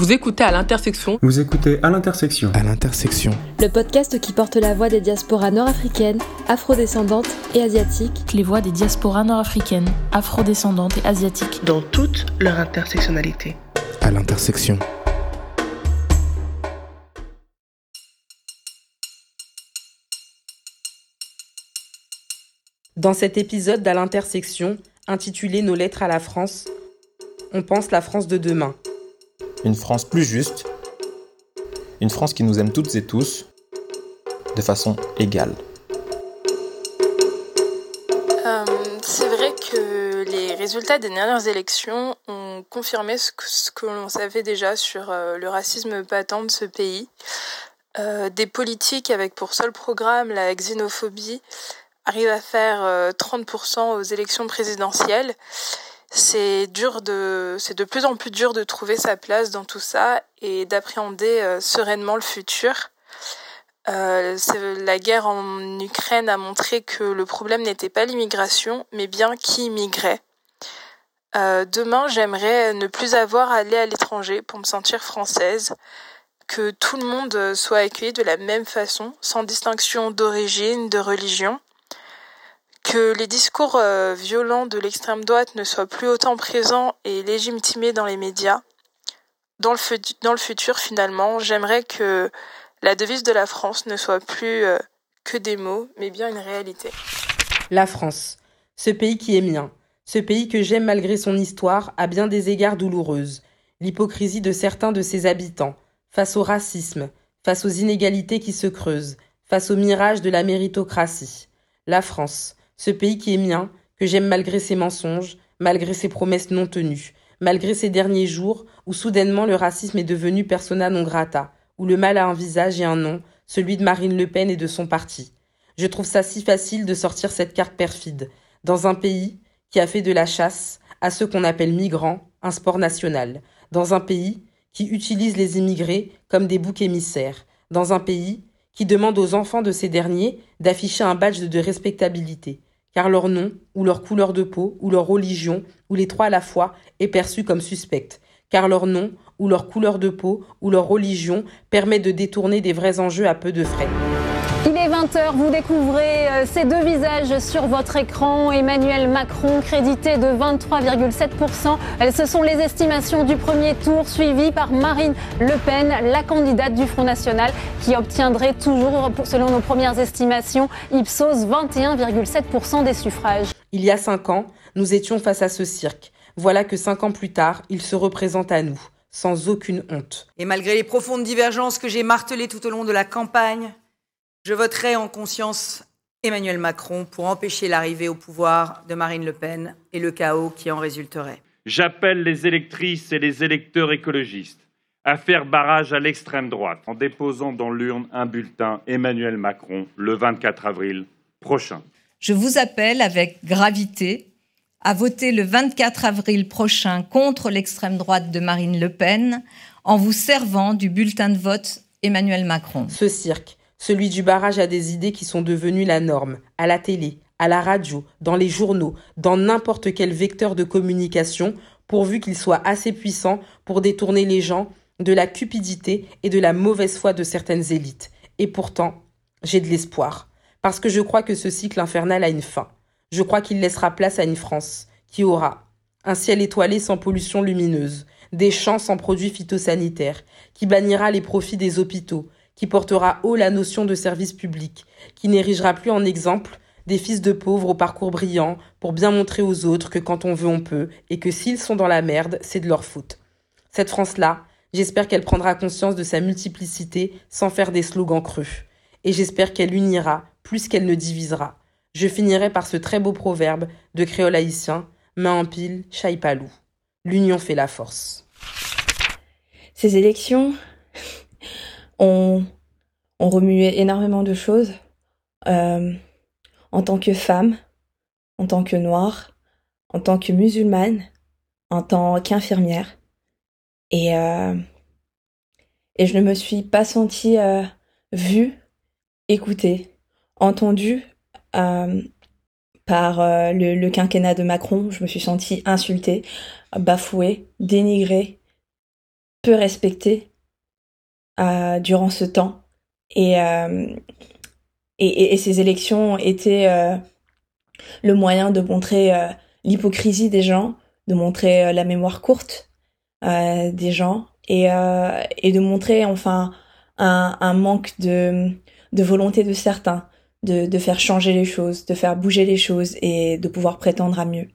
Vous écoutez à l'intersection. Vous écoutez à l'intersection. À l'intersection. Le podcast qui porte la voix des diasporas nord-africaines, afrodescendantes et asiatiques. Les voix des diasporas nord-africaines, afrodescendantes et asiatiques. Dans toute leur intersectionnalité. À l'intersection. Dans cet épisode d'À l'intersection, intitulé Nos lettres à la France, on pense la France de demain. Une France plus juste, une France qui nous aime toutes et tous de façon égale. Euh, c'est vrai que les résultats des dernières élections ont confirmé ce que, l'on savait déjà sur euh, le racisme patent de ce pays. Euh, des politiques avec pour seul programme la xénophobie arrivent à faire 30% aux élections présidentielles c'est dur de, c'est de plus en plus dur de trouver sa place dans tout ça et d'appréhender euh, sereinement le futur. Euh, la guerre en Ukraine a montré que le problème n'était pas l'immigration, mais bien qui immigrait. Euh, demain, j'aimerais ne plus avoir à aller à l'étranger pour me sentir française, que tout le monde soit accueilli de la même façon, sans distinction d'origine, de religion, que les discours euh, violents de l'extrême droite ne soient plus autant présents et légitimés dans les médias. Dans le, futur, finalement, j'aimerais que la devise de la France ne soit plus euh, que des mots, mais bien une réalité. La France, ce pays qui est mien, ce pays que j'aime malgré son histoire, à bien des égards douloureuse, l'hypocrisie de certains de ses habitants, face au racisme, face aux inégalités qui se creusent, face au mirage de la méritocratie. La France, ce pays qui est mien, que j'aime malgré ses mensonges, malgré ses promesses non tenues, malgré ces derniers jours où soudainement le racisme est devenu persona non grata, où le mal a un visage et un nom, celui de Marine Le Pen et de son parti. Je trouve ça si facile de sortir cette carte perfide, dans un pays qui a fait de la chasse à ceux qu'on appelle migrants un sport national, dans un pays qui utilise les immigrés comme des boucs émissaires, dans un pays qui demande aux enfants de ces derniers d'afficher un badge de respectabilité, car leur nom, ou leur couleur de peau, ou leur religion, ou les trois à la fois, est perçu comme suspecte, car leur nom, ou leur couleur de peau, ou leur religion permet de détourner des vrais enjeux à peu de frais. Il est 20h, vous découvrez euh, ces deux visages sur votre écran. Emmanuel Macron crédité de 23,7%. Ce sont les estimations du premier tour suivies par Marine Le Pen, la candidate du Front National, qui obtiendrait toujours, selon nos premières estimations, Ipsos 21,7% des suffrages. Il y a cinq ans, nous étions face à ce cirque. Voilà que cinq ans plus tard, il se représente à nous, sans aucune honte. Et malgré les profondes divergences que j'ai martelées tout au long de la campagne, je voterai en conscience Emmanuel Macron pour empêcher l'arrivée au pouvoir de Marine Le Pen et le chaos qui en résulterait. J'appelle les électrices et les électeurs écologistes à faire barrage à l'extrême droite en déposant dans l'urne un bulletin Emmanuel Macron le 24 avril prochain. Je vous appelle avec gravité à voter le 24 avril prochain contre l'extrême droite de Marine Le Pen en vous servant du bulletin de vote Emmanuel Macron. Ce cirque celui du barrage à des idées qui sont devenues la norme, à la télé, à la radio, dans les journaux, dans n'importe quel vecteur de communication, pourvu qu'il soit assez puissant pour détourner les gens de la cupidité et de la mauvaise foi de certaines élites. Et pourtant, j'ai de l'espoir, parce que je crois que ce cycle infernal a une fin. Je crois qu'il laissera place à une France qui aura un ciel étoilé sans pollution lumineuse, des champs sans produits phytosanitaires, qui bannira les profits des hôpitaux, qui portera haut la notion de service public, qui n'érigera plus en exemple des fils de pauvres au parcours brillant pour bien montrer aux autres que quand on veut on peut et que s'ils sont dans la merde, c'est de leur faute. Cette France-là, j'espère qu'elle prendra conscience de sa multiplicité sans faire des slogans creux. Et j'espère qu'elle unira plus qu'elle ne divisera. Je finirai par ce très beau proverbe de créole haïtien, main en pile, chaille palou. L'union fait la force. Ces élections, on, remuait énormément de choses euh, en tant que femme, en tant que noire, en tant que musulmane, en tant qu'infirmière. Et, euh, je ne me suis pas sentie euh, vue, écoutée, entendue par le, quinquennat de Macron. Je me suis sentie insultée, bafouée, dénigrée. peu respectée durant ce temps. Et, et, et, ces élections étaient le moyen de montrer l'hypocrisie des gens, de montrer la mémoire courte des gens et, et de montrer enfin un, un manque de, de volonté de certains de, de faire changer les choses, de faire bouger les choses et de pouvoir prétendre à mieux.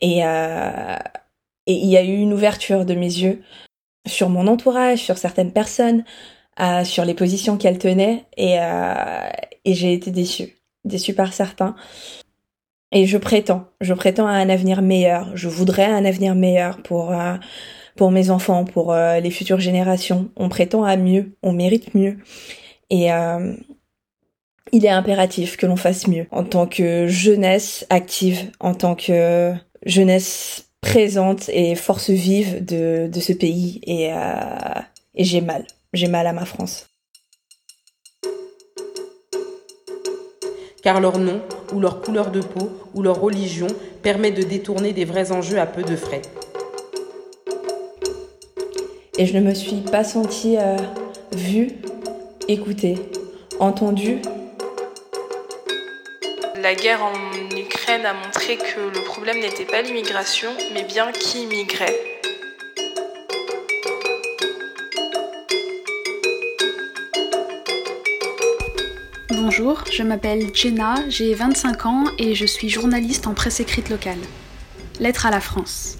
Et, euh, et il y a eu une ouverture de mes yeux sur mon entourage, sur certaines personnes, euh, sur les positions qu'elles tenaient et, euh, et j'ai été déçue, déçue par certains. Et je prétends, je prétends à un avenir meilleur. Je voudrais un avenir meilleur pour euh, pour mes enfants, pour les futures générations. On prétend à mieux, on mérite mieux. Et il est impératif que l'on fasse mieux en tant que jeunesse active, en tant que jeunesse présente et force vive de, de ce pays. Et, euh, et j'ai mal, j'ai mal à ma France. Car leur nom, ou leur couleur de peau, ou leur religion permet de détourner des vrais enjeux à peu de frais. Et je ne me suis pas sentie euh, vue, écoutée, entendue la guerre en Ukraine a montré que le problème n'était pas l'immigration, mais bien qui immigrait. Bonjour, je m'appelle Jenna, j'ai 25 ans et je suis journaliste en presse écrite locale. Lettre à la France.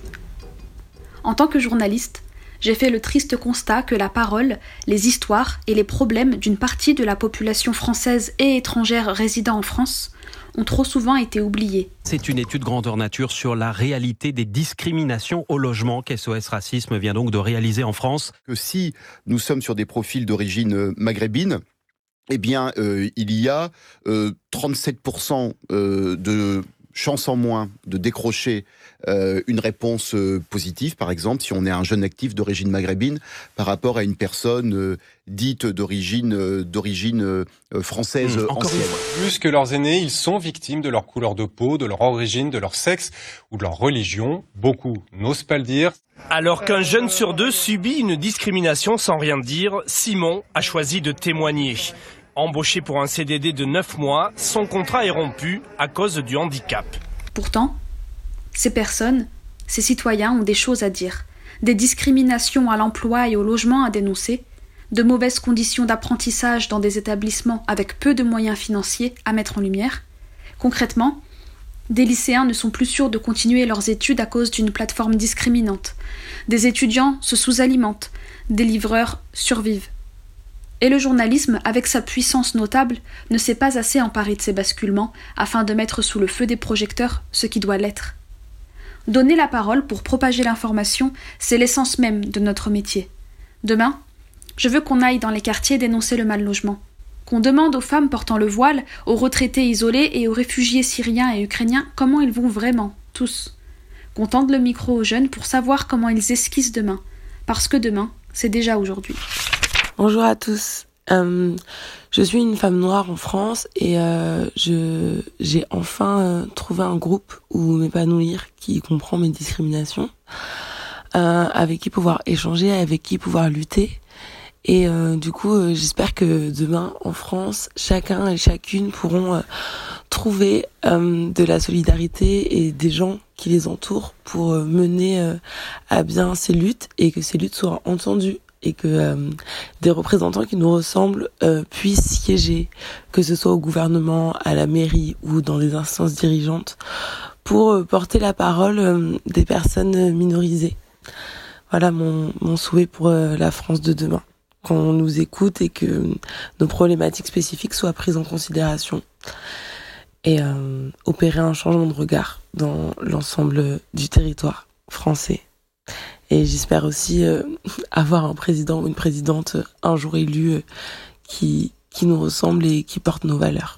En tant que journaliste, j'ai fait le triste constat que la parole, les histoires et les problèmes d'une partie de la population française et étrangère résidant en France ont trop souvent été oubliés. C'est une étude grandeur nature sur la réalité des discriminations au logement qu'SOS Racisme vient donc de réaliser en France? Que si nous sommes sur des profils d'origine euh, maghrébine, eh bien, euh, il y a 37% euh, de chance en moins de décrocher euh, une réponse euh, positive, par exemple, si on est un jeune actif d'origine maghrébine par rapport à une personne euh, dite d'origine d'origine française mmh, ancienne. Plus que leurs aînés, ils sont victimes de leur couleur de peau, de leur origine, de leur sexe ou de leur religion. Beaucoup n'osent pas le dire. Alors qu'un jeune sur deux subit une discrimination sans rien dire, Simon a choisi de témoigner. Embauché pour un CDD de 9 mois, son contrat est rompu à cause du handicap. Pourtant, ces personnes, ces citoyens ont des choses à dire, des discriminations à l'emploi et au logement à dénoncer, de mauvaises conditions d'apprentissage dans des établissements avec peu de moyens financiers à mettre en lumière. Concrètement, des lycéens ne sont plus sûrs de continuer leurs études à cause d'une plateforme discriminante. Des étudiants se sous-alimentent, des livreurs survivent. Et le journalisme, avec sa puissance notable, ne s'est pas assez emparé de ces basculements afin de mettre sous le feu des projecteurs ce qui doit l'être. Donner la parole pour propager l'information, c'est l'essence même de notre métier. Demain, je veux qu'on aille dans les quartiers dénoncer le mal logement, qu'on demande aux femmes portant le voile, aux retraités isolés et aux réfugiés syriens et ukrainiens comment ils vont vraiment, tous. Qu'on tende le micro aux jeunes pour savoir comment ils esquissent demain, parce que demain, c'est déjà aujourd'hui. Bonjour à tous. Euh, je suis une femme noire en France et euh, j'ai enfin euh, trouvé un groupe où m'épanouir qui comprend mes discriminations, euh, avec qui pouvoir échanger, avec qui pouvoir lutter. Et du coup, j'espère que demain en France, chacun et chacune pourront trouver de la solidarité et des gens qui les entourent pour mener à bien ces luttes et que ces luttes soient entendues et que euh, des représentants qui nous ressemblent euh, puissent siéger, que ce soit au gouvernement, à la mairie ou dans les instances dirigeantes, pour euh, porter la parole des personnes minorisées. Voilà mon souhait pour la France de demain, qu'on nous écoute et que nos problématiques spécifiques soient prises en considération et opérer un changement de regard dans l'ensemble du territoire français. Et j'espère aussi euh, avoir un président ou une présidente euh, un jour élu euh, qui, qui nous ressemble et qui porte nos valeurs.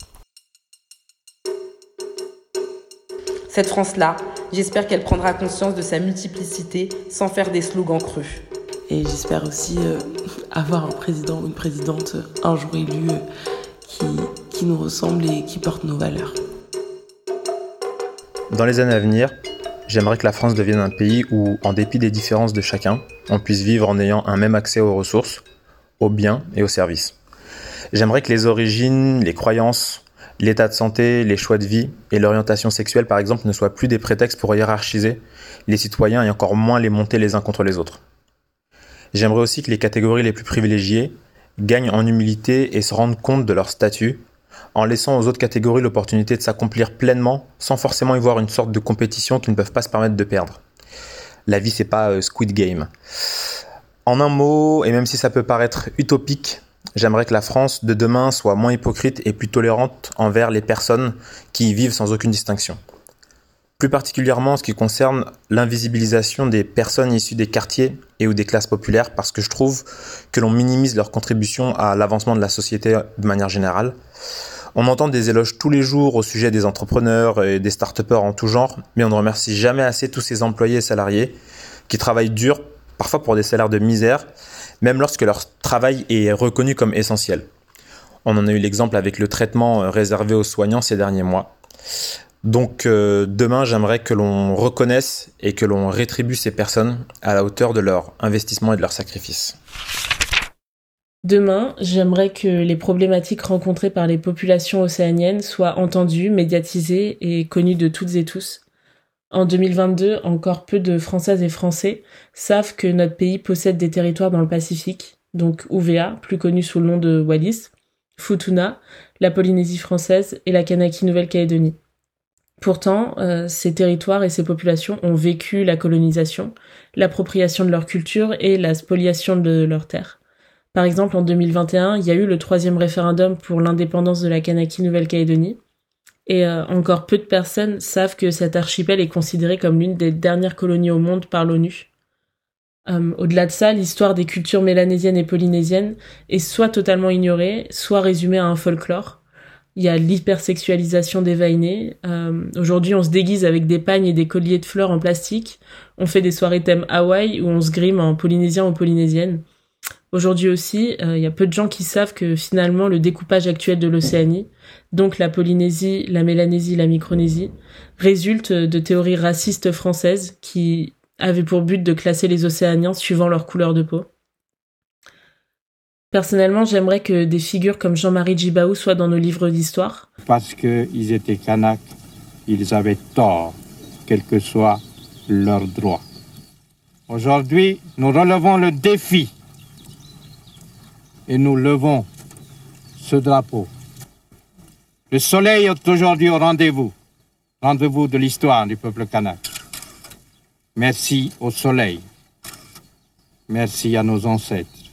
Cette France-là, j'espère qu'elle prendra conscience de sa multiplicité sans faire des slogans creux. Et j'espère aussi avoir un président ou une présidente un jour élu qui, qui nous ressemble et qui porte nos valeurs. Dans les années à venir, j'aimerais que la France devienne un pays où, en dépit des différences de chacun, on puisse vivre en ayant un même accès aux ressources, aux biens et aux services. J'aimerais que les origines, les croyances, l'état de santé, les choix de vie et l'orientation sexuelle, par exemple, ne soient plus des prétextes pour hiérarchiser les citoyens et encore moins les monter les uns contre les autres. J'aimerais aussi que les catégories les plus privilégiées gagnent en humilité et se rendent compte de leur statut en laissant aux autres catégories l'opportunité de s'accomplir pleinement sans forcément y voir une sorte de compétition qu'ils ne peuvent pas se permettre de perdre. La vie, c'est pas euh, Squid Game. En un mot, et même si ça peut paraître utopique, j'aimerais que la France de demain soit moins hypocrite et plus tolérante envers les personnes qui y vivent sans aucune distinction. Plus particulièrement en ce qui concerne l'invisibilisation des personnes issues des quartiers et ou des classes populaires, parce que je trouve que l'on minimise leur contribution à l'avancement de la société de manière générale. On entend des éloges tous les jours au sujet des entrepreneurs et des start en tout genre, mais on ne remercie jamais assez tous ces employés et salariés qui travaillent dur, parfois pour des salaires de misère, même lorsque leur travail est reconnu comme essentiel. On en a eu l'exemple avec le traitement réservé aux soignants ces derniers mois. Donc euh, demain, j'aimerais que l'on reconnaisse et que l'on rétribue ces personnes à la hauteur de leur investissement et de leur sacrifice. Demain, j'aimerais que les problématiques rencontrées par les populations océaniennes soient entendues, médiatisées et connues de toutes et tous. En 2022, encore peu de Françaises et Français savent que notre pays possède des territoires dans le Pacifique, donc UVA, plus connu sous le nom de Wallis, Futuna, la Polynésie française et la Kanaki Nouvelle-Calédonie. Pourtant, euh, ces territoires et ces populations ont vécu la colonisation, l'appropriation de leur culture et la spoliation de leurs terres. Par exemple, en 2021, il y a eu le troisième référendum pour l'indépendance de la Kanaki Nouvelle-Calédonie. Et euh, encore peu de personnes savent que cet archipel est considéré comme l'une des dernières colonies au monde par l'ONU. Euh, au-delà de ça, l'histoire des cultures mélanésiennes et polynésiennes est soit totalement ignorée, soit résumée à un folklore. Il y a l'hypersexualisation des vainés. Euh, aujourd'hui, on se déguise avec des pagnes et des colliers de fleurs en plastique. On fait des soirées thème Hawaï où on se grime en polynésien ou polynésienne. Aujourd'hui aussi, euh, il y a peu de gens qui savent que finalement le découpage actuel de l'Océanie, donc la Polynésie, la Mélanésie, la Micronésie, résulte de théories racistes françaises qui avaient pour but de classer les Océaniens suivant leur couleur de peau. Personnellement, j'aimerais que des figures comme Jean-Marie Djibaou soient dans nos livres d'histoire. Parce qu'ils étaient Kanaks, ils avaient tort, quel que soit leur droit. Aujourd'hui, nous relevons le défi et nous levons ce drapeau. Le soleil est aujourd'hui au rendez-vous, rendez-vous de l'histoire du peuple kanak. Merci au soleil. Merci à nos ancêtres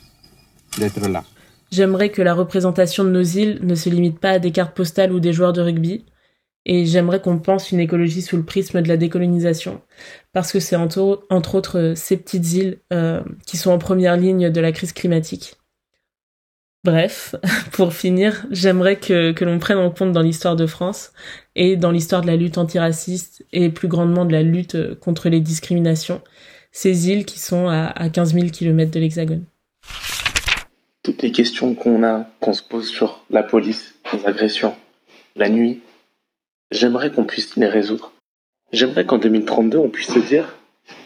d'être là. J'aimerais que la représentation de nos îles ne se limite pas à des cartes postales ou des joueurs de rugby. Et j'aimerais qu'on pense une écologie sous le prisme de la décolonisation, parce que c'est entre, autres ces petites îles euh, qui sont en première ligne de la crise climatique. Bref, pour finir, j'aimerais que, l'on prenne en compte dans l'histoire de France et dans l'histoire de la lutte antiraciste et plus grandement de la lutte contre les discriminations, ces îles qui sont à, à 15 000 km de l'Hexagone toutes les questions qu'on a, qu'on se pose sur la police, les agressions, la nuit, j'aimerais qu'on puisse les résoudre. J'aimerais qu'en 2032, on puisse se dire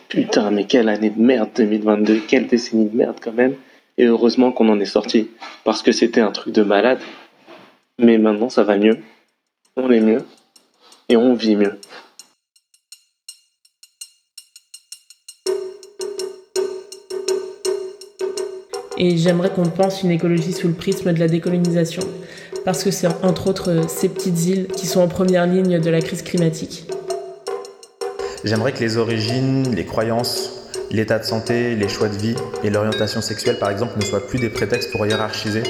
Putain, mais quelle année de merde 2022, quelle décennie de merde quand même. Et heureusement qu'on en est sorti, parce que c'était un truc de malade. Mais maintenant, ça va mieux. On est mieux. Et on vit mieux. Et j'aimerais qu'on pense une écologie sous le prisme de la décolonisation, parce que c'est entre autres ces petites îles qui sont en première ligne de la crise climatique. J'aimerais que les origines, les croyances, l'état de santé, les choix de vie et l'orientation sexuelle par exemple ne soient plus des prétextes pour hiérarchiser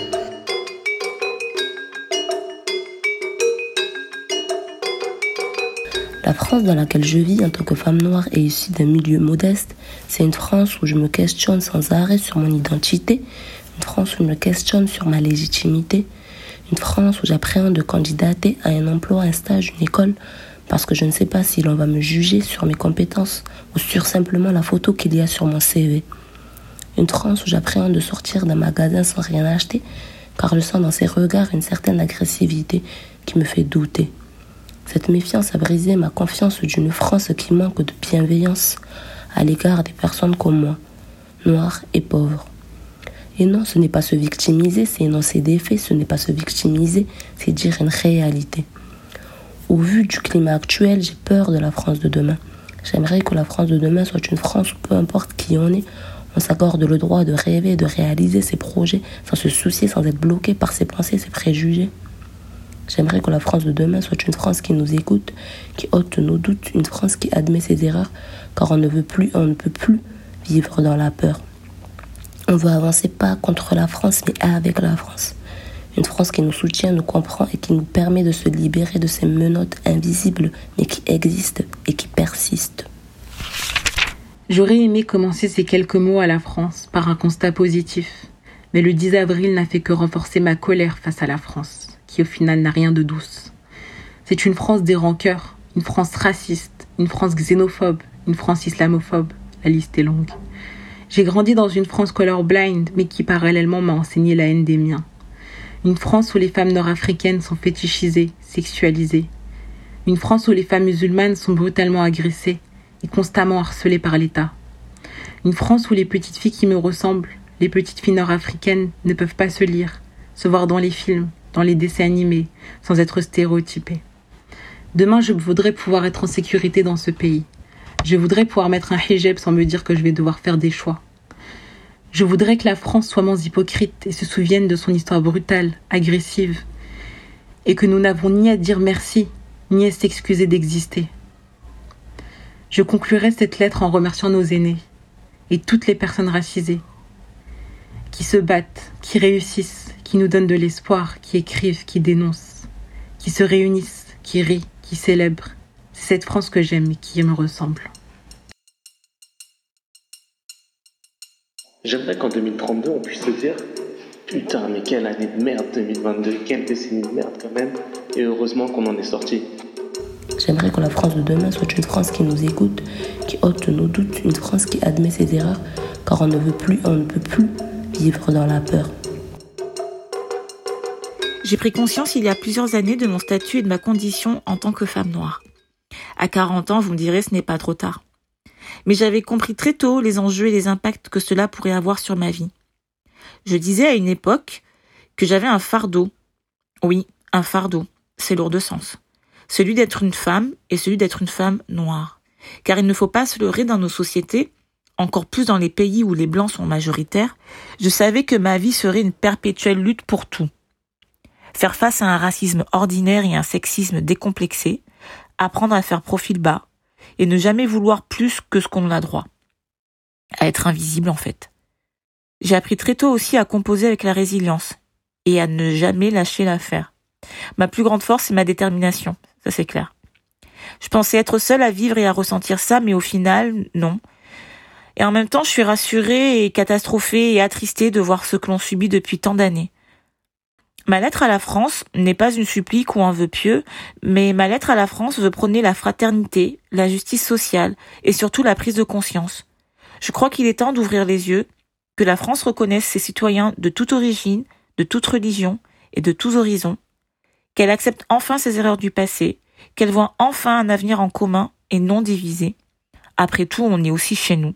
La France dans laquelle je vis en tant que femme noire et issue d'un milieu modeste, c'est une France où je me questionne sans arrêt sur mon identité, une France où je me questionne sur ma légitimité, une France où j'appréhende de candidater à un emploi, un stage, une école, parce que je ne sais pas si l'on va me juger sur mes compétences ou sur simplement la photo qu'il y a sur mon CV. Une France où j'appréhende de sortir d'un magasin sans rien acheter, car je sens dans ses regards une certaine agressivité qui me fait douter. Cette méfiance a brisé ma confiance d'une France qui manque de bienveillance à l'égard des personnes comme moi, noires et pauvres. Et non, ce n'est pas se victimiser, c'est énoncer des faits, ce n'est pas se victimiser, c'est dire une réalité. Au vu du climat actuel, j'ai peur de la France de demain. J'aimerais que la France de demain soit une France où peu importe qui on est, on s'accorde le droit de rêver, de réaliser ses projets sans se soucier, sans être bloqué par ses pensées, ses préjugés. J'aimerais que la France de demain soit une France qui nous écoute, qui ôte nos doutes, une France qui admet ses erreurs, car on ne veut plus, on ne peut plus vivre dans la peur. On veut avancer pas contre la France, mais avec la France. Une France qui nous soutient, nous comprend et qui nous permet de se libérer de ces menottes invisibles, mais qui existent et qui persistent. J'aurais aimé commencer ces quelques mots à la France par un constat positif, mais le 10 avril n'a fait que renforcer ma colère face à la France qui au final n'a rien de douce. C'est une France des rancœurs, une France raciste, une France xénophobe, une France islamophobe. La liste est longue. J'ai grandi dans une France colorblind, mais qui parallèlement m'a enseigné la haine des miens. Une France où les femmes nord-africaines sont fétichisées, sexualisées. Une France où les femmes musulmanes sont brutalement agressées et constamment harcelées par l'État. Une France où les petites filles qui me ressemblent, les petites filles nord-africaines, ne peuvent pas se lire, se voir dans les films, dans les dessins animés, sans être stéréotypé. Demain, je voudrais pouvoir être en sécurité dans ce pays. Je voudrais pouvoir mettre un hijab sans me dire que je vais devoir faire des choix. Je voudrais que la France soit moins hypocrite et se souvienne de son histoire brutale, agressive, et que nous n'avons ni à dire merci, ni à s'excuser d'exister. Je conclurai cette lettre en remerciant nos aînés et toutes les personnes racisées qui se battent, qui réussissent, qui nous donnent de l'espoir, qui écrivent, qui dénoncent, qui se réunissent, qui rient, qui célèbrent. C'est cette France que j'aime et qui me ressemble. J'aimerais qu'en 2032, on puisse se dire Putain, mais quelle année de merde 2022, quelle décennie de merde quand même, et heureusement qu'on en est sorti. J'aimerais que la France de demain soit une France qui nous écoute, qui ôte nos doutes, une France qui admet ses erreurs, car on ne veut plus, on ne peut plus vivre dans la peur. J'ai pris conscience il y a plusieurs années de mon statut et de ma condition en tant que femme noire. À 40 ans, vous me direz, ce n'est pas trop tard. Mais j'avais compris très tôt les enjeux et les impacts que cela pourrait avoir sur ma vie. Je disais à une époque que j'avais un fardeau. Oui, un fardeau. C'est lourd de sens. Celui d'être une femme et celui d'être une femme noire. Car il ne faut pas se leurrer dans nos sociétés, encore plus dans les pays où les blancs sont majoritaires, je savais que ma vie serait une perpétuelle lutte pour tout faire face à un racisme ordinaire et un sexisme décomplexé, apprendre à faire profil bas, et ne jamais vouloir plus que ce qu'on a droit. À être invisible en fait. J'ai appris très tôt aussi à composer avec la résilience et à ne jamais lâcher l'affaire. Ma plus grande force, c'est ma détermination, ça c'est clair. Je pensais être seule à vivre et à ressentir ça, mais au final, non. Et en même temps, je suis rassurée et catastrophée et attristée de voir ce que l'on subit depuis tant d'années. Ma lettre à la France n'est pas une supplique ou un vœu pieux, mais ma lettre à la France veut prôner la fraternité, la justice sociale et surtout la prise de conscience. Je crois qu'il est temps d'ouvrir les yeux, que la France reconnaisse ses citoyens de toute origine, de toute religion et de tous horizons, qu'elle accepte enfin ses erreurs du passé, qu'elle voit enfin un avenir en commun et non divisé. Après tout, on est aussi chez nous.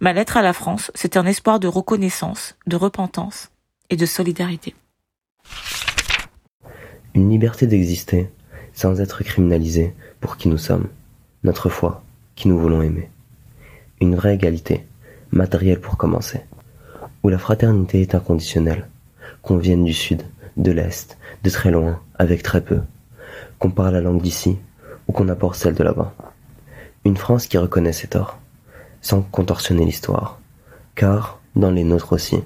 Ma lettre à la France, c'est un espoir de reconnaissance, de repentance et de solidarité. Une liberté d'exister sans être criminalisé pour qui nous sommes, notre foi, qui nous voulons aimer. Une vraie égalité, matérielle pour commencer, où la fraternité est inconditionnelle, qu'on vienne du sud, de l'est, de très loin, avec très peu, qu'on parle la langue d'ici ou qu'on apporte celle de là-bas. Une France qui reconnaît ses torts, sans contorsionner l'histoire, car, dans les nôtres aussi,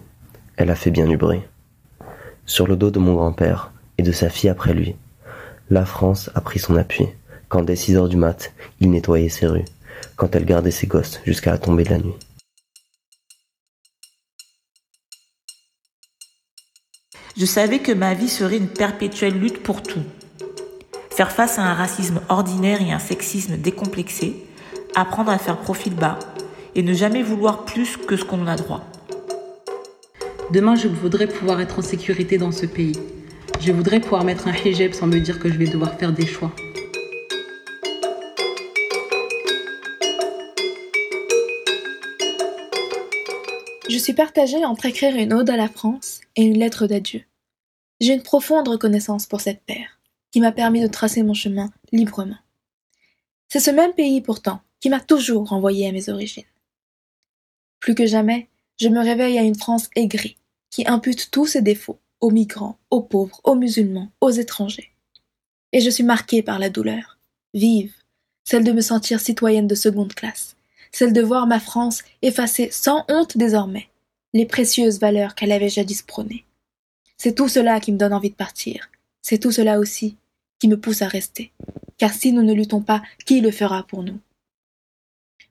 elle a fait bien du bruit sur le dos de mon grand-père et de sa fille après lui. La France a pris son appui, quand dès six heures du mat, il nettoyait ses rues, quand elle gardait ses gosses jusqu'à la tombée de la nuit. Je savais que ma vie serait une perpétuelle lutte pour tout. Faire face à un racisme ordinaire et un sexisme décomplexé, apprendre à faire profil bas et ne jamais vouloir plus que ce qu'on a droit. Demain, je voudrais pouvoir être en sécurité dans ce pays. Je voudrais pouvoir mettre un hijab sans me dire que je vais devoir faire des choix. Je suis partagée entre écrire une ode à la France et une lettre d'adieu. J'ai une profonde reconnaissance pour cette terre, qui m'a permis de tracer mon chemin librement. C'est ce même pays pourtant qui m'a toujours renvoyé à mes origines. Plus que jamais, je me réveille à une France aigrie, qui impute tous ses défauts aux migrants, aux pauvres, aux musulmans, aux étrangers. Et je suis marquée par la douleur, vive, celle de me sentir citoyenne de seconde classe, celle de voir ma France effacer sans honte désormais les précieuses valeurs qu'elle avait jadis prônées. C'est tout cela qui me donne envie de partir, c'est tout cela aussi qui me pousse à rester, car si nous ne luttons pas, qui le fera pour nous?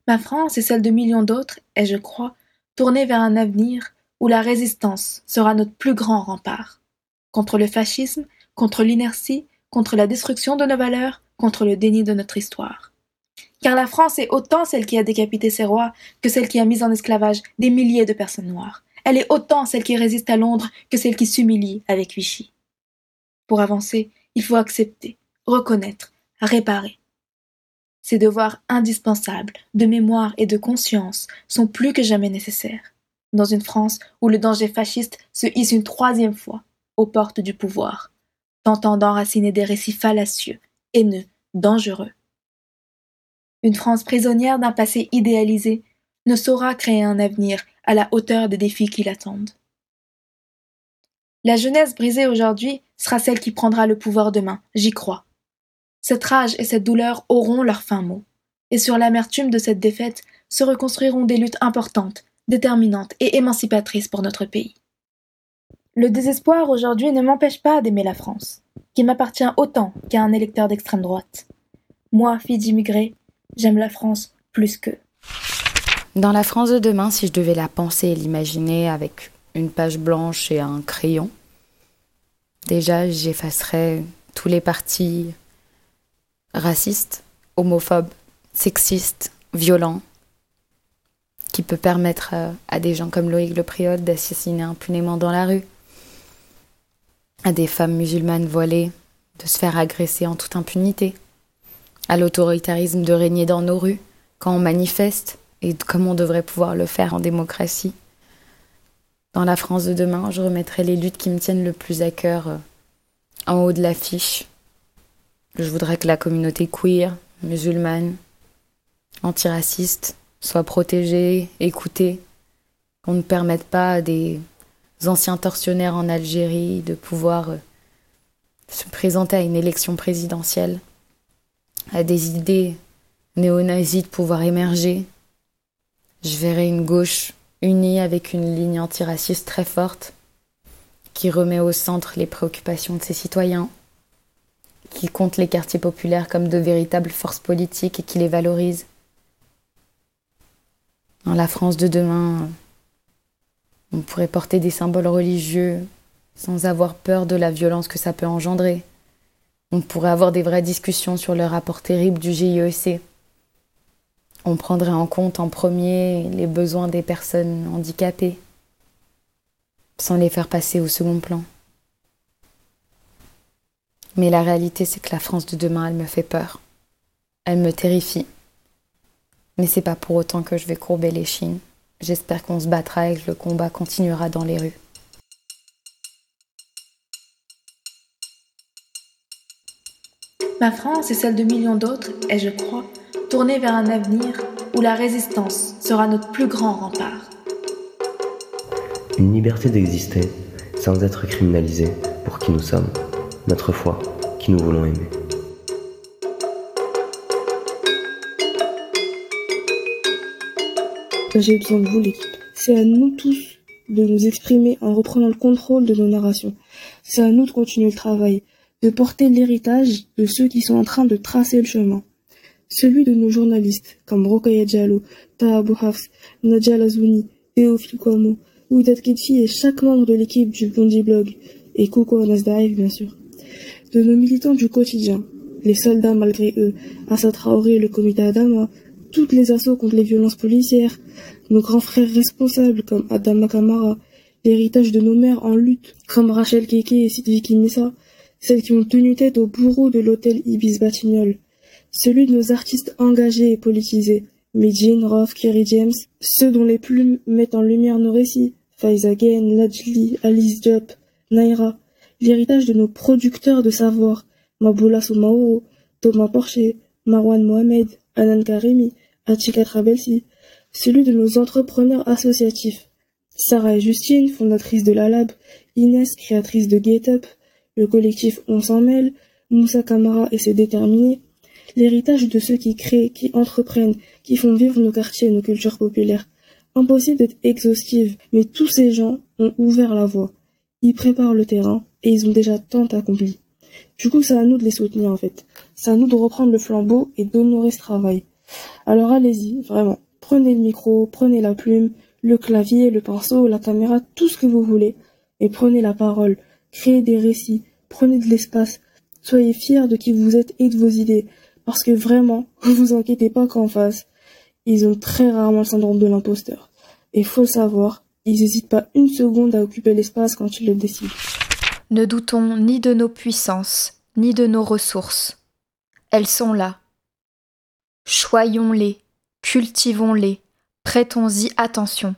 Ma France et celle de millions d'autres est, je crois, tournée vers un avenir où la résistance sera notre plus grand rempart, contre le fascisme, contre l'inertie, contre la destruction de nos valeurs, contre le déni de notre histoire. Car la France est autant celle qui a décapité ses rois que celle qui a mis en esclavage des milliers de personnes noires. Elle est autant celle qui résiste à Londres que celle qui s'humilie avec Vichy. Pour avancer, il faut accepter, reconnaître, réparer. Ces devoirs indispensables de mémoire et de conscience sont plus que jamais nécessaires dans une France où le danger fasciste se hisse une troisième fois aux portes du pouvoir, tentant d'enraciner des récits fallacieux, haineux, dangereux. Une France prisonnière d'un passé idéalisé ne saura créer un avenir à la hauteur des défis qui l'attendent. La jeunesse brisée aujourd'hui sera celle qui prendra le pouvoir demain, j'y crois. Cette rage et cette douleur auront leur fin mot, et sur l'amertume de cette défaite se reconstruiront des luttes importantes déterminante et émancipatrice pour notre pays. Le désespoir aujourd'hui ne m'empêche pas d'aimer la France, qui m'appartient autant qu'à un électeur d'extrême droite. Moi, fille d'immigrés, j'aime la France plus qu'eux. Dans la France de demain, si je devais la penser et l'imaginer avec une page blanche et un crayon, déjà j'effacerais tous les partis racistes, homophobes, sexistes, violents, qui peut permettre euh, à des gens comme Loïc Le Priol d'assassiner impunément dans la rue, à des femmes musulmanes voilées de se faire agresser en toute impunité, à l'autoritarisme de régner dans nos rues quand on manifeste et comme on devrait pouvoir le faire en démocratie. Dans la France de demain, je remettrai les luttes qui me tiennent le plus à cœur euh, en haut de l'affiche. Je voudrais que la communauté queer, musulmane, antiraciste, soit protégés, écoutés, qu'on ne permette pas à des anciens tortionnaires en Algérie de pouvoir euh, se présenter à une élection présidentielle, à des idées néo-nazis de pouvoir émerger. Je verrai une gauche unie avec une ligne antiraciste très forte, qui remet au centre les préoccupations de ses citoyens, qui compte les quartiers populaires comme de véritables forces politiques et qui les valorise. Dans la France de demain, on pourrait porter des symboles religieux sans avoir peur de la violence que ça peut engendrer. On pourrait avoir des vraies discussions sur le rapport terrible du GIEC. On prendrait en compte en premier les besoins des personnes handicapées, sans les faire passer au second plan. Mais la réalité, c'est que la France de demain, elle me fait peur. Elle me terrifie. Mais c'est pas pour autant que je vais courber les chines. J'espère qu'on se battra et que le combat continuera dans les rues. Ma France et celle de millions d'autres est, je crois, tournée vers un avenir où la résistance sera notre plus grand rempart. Une liberté d'exister sans être criminalisé pour qui nous sommes, notre foi, qui nous voulons aimer. J'ai besoin de vous, l'équipe. C'est à nous tous de nous exprimer en reprenant le contrôle de nos narrations. C'est à nous de continuer le travail, de porter l'héritage de ceux qui sont en train de tracer le chemin. Celui de nos journalistes, comme Rokaya Diallo, Taha Hafs, Nadia Lazouni, Théophile Kouamou, et chaque membre de l'équipe du Bondi Blog, et Coco Anasdaev, bien sûr. De nos militants du quotidien, les soldats malgré eux, Assa Traoré et le comité Adama, toutes les assauts contre les violences policières, nos grands frères responsables comme Adam Kamara, l'héritage de nos mères en lutte comme Rachel Keke et Sylvie Kimissa, celles qui ont tenu tête au bourreau de l'hôtel Ibis Batignolles, celui de nos artistes engagés et politisés, Medjin, Roth, Kerry James, ceux dont les plumes mettent en lumière nos récits, Faiza Gain, Lajli, Alice Diop, Naira, l'héritage de nos producteurs de savoir, Maboula Soumaoro, Thomas Porcher, Marwan Mohamed, Anan Karimi, Achika Trabelsi, celui de nos entrepreneurs associatifs, Sarah et Justine, fondatrices de la Lab, Inès, créatrice de Get Up, le collectif On s'en mêle, Moussa Kamara et ses déterminés, l'héritage de ceux qui créent, qui entreprennent, qui font vivre nos quartiers et nos cultures populaires. Impossible d'être exhaustive, mais tous ces gens ont ouvert la voie. Ils préparent le terrain et ils ont déjà tant accompli. Du coup, c'est à nous de les soutenir en fait. C'est à nous de reprendre le flambeau et d'honorer ce travail. Alors allez-y, vraiment. Prenez le micro, prenez la plume, le clavier, le pinceau, la caméra, tout ce que vous voulez. Et prenez la parole. Créez des récits. Prenez de l'espace. Soyez fiers de qui vous êtes et de vos idées. Parce que vraiment, vous inquiétez pas qu'en face, ils ont très rarement le syndrome de l'imposteur. Et faut le savoir, ils n'hésitent pas une seconde à occuper l'espace quand ils le décident. Ne doutons ni de nos puissances, ni de nos ressources. Elles sont là. Choyons-les, cultivons-les, prêtons-y attention.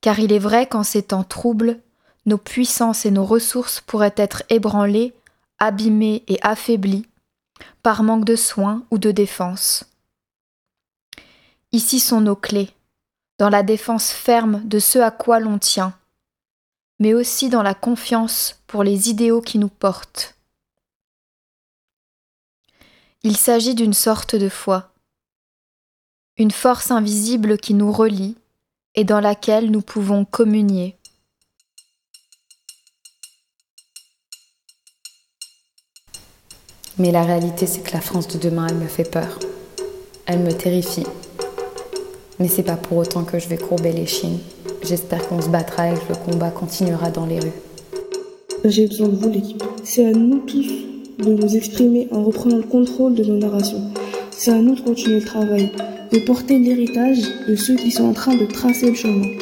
Car il est vrai qu'en ces temps troubles, nos puissances et nos ressources pourraient être ébranlées, abîmées et affaiblies par manque de soins ou de défense. Ici sont nos clés, dans la défense ferme de ce à quoi l'on tient, mais aussi dans la confiance pour les idéaux qui nous portent. Il s'agit d'une sorte de foi, une force invisible qui nous relie et dans laquelle nous pouvons communier. Mais la réalité, c'est que la France de demain, elle me fait peur. Elle me terrifie. Mais c'est pas pour autant que je vais courber les chines. J'espère qu'on se battra et que le combat continuera dans les rues. J'ai besoin de vous, l'équipe. C'est à nous tous de nous exprimer en reprenant le contrôle de nos narrations. C'est à nous de continuer le travail, de porter l'héritage de ceux qui sont en train de tracer le chemin.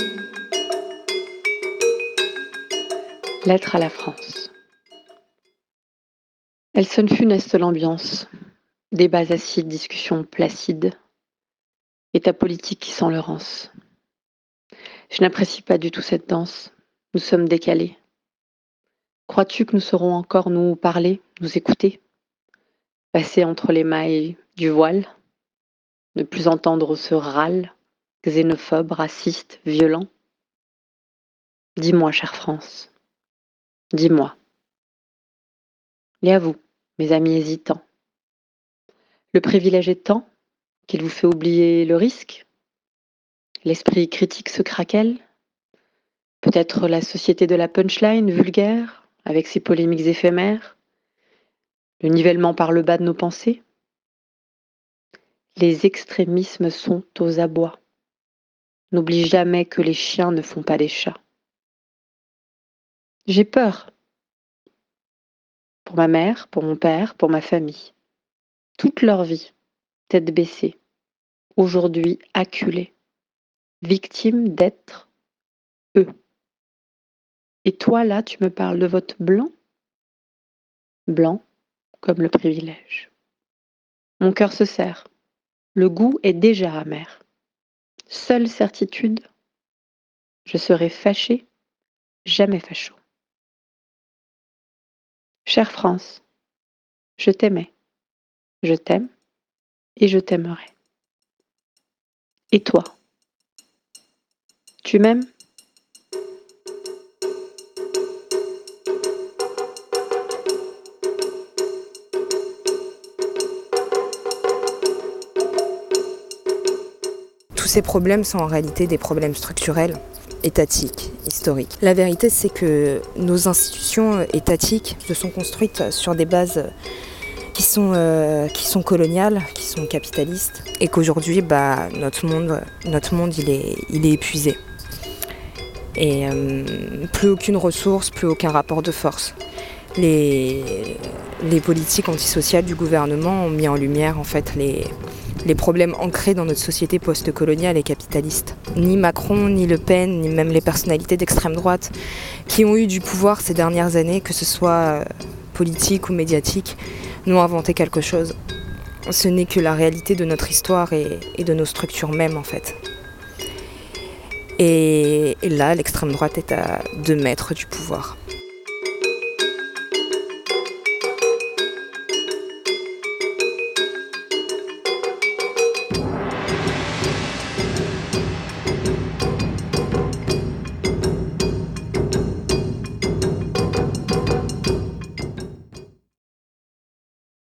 Lettre à la France. Elle sonne funeste l'ambiance. Débats acides, discussions placides. État politique qui sent le. Je n'apprécie pas du tout cette danse. Nous sommes décalés. Crois-tu que nous saurons encore nous parler, nous écouter Passer entre les mailles du voile Ne plus entendre ce râle, xénophobe, raciste, violent Dis-moi, chère France. Dis-moi. Et à vous, mes amis hésitants. Le privilège est tant qu'il vous fait oublier le risque L'esprit critique se craquelle Peut-être la société de la punchline vulgaire, avec ses polémiques éphémères Le nivellement par le bas de nos pensées Les extrémismes sont aux abois. N'oublie jamais que les chiens ne font pas des chats. J'ai peur pour ma mère, pour mon père, pour ma famille. Toute leur vie, tête baissée, aujourd'hui acculée, victime d'être eux. Et toi, là, tu me parles de vote blanc? Blanc comme le privilège. Mon cœur se serre. Le goût est déjà amer. Seule certitude, je serai fâché, jamais facho. Chère France, je t'aimais, je t'aime et je t'aimerai. Et toi? Tu m'aimes? Ces problèmes sont en réalité des problèmes structurels étatique, historique. La vérité, c'est que nos institutions étatiques se sont construites sur des bases qui sont, euh, qui sont coloniales, qui sont capitalistes, et qu'aujourd'hui, bah, notre monde, notre monde il, est, il est épuisé. Et euh, plus aucune ressource, plus aucun rapport de force. Les, les politiques antisociales du gouvernement ont mis en lumière en fait les, les problèmes ancrés dans notre société post-coloniale et capitaliste. Ni Macron, ni Le Pen, ni même les personnalités d'extrême droite qui ont eu du pouvoir ces dernières années, que ce soit euh, politique ou médiatique, n'ont inventé quelque chose. ce n'est que la réalité de notre histoire et, de nos structures mêmes en fait. Et, et là, l'extrême droite est à deux mètres du pouvoir.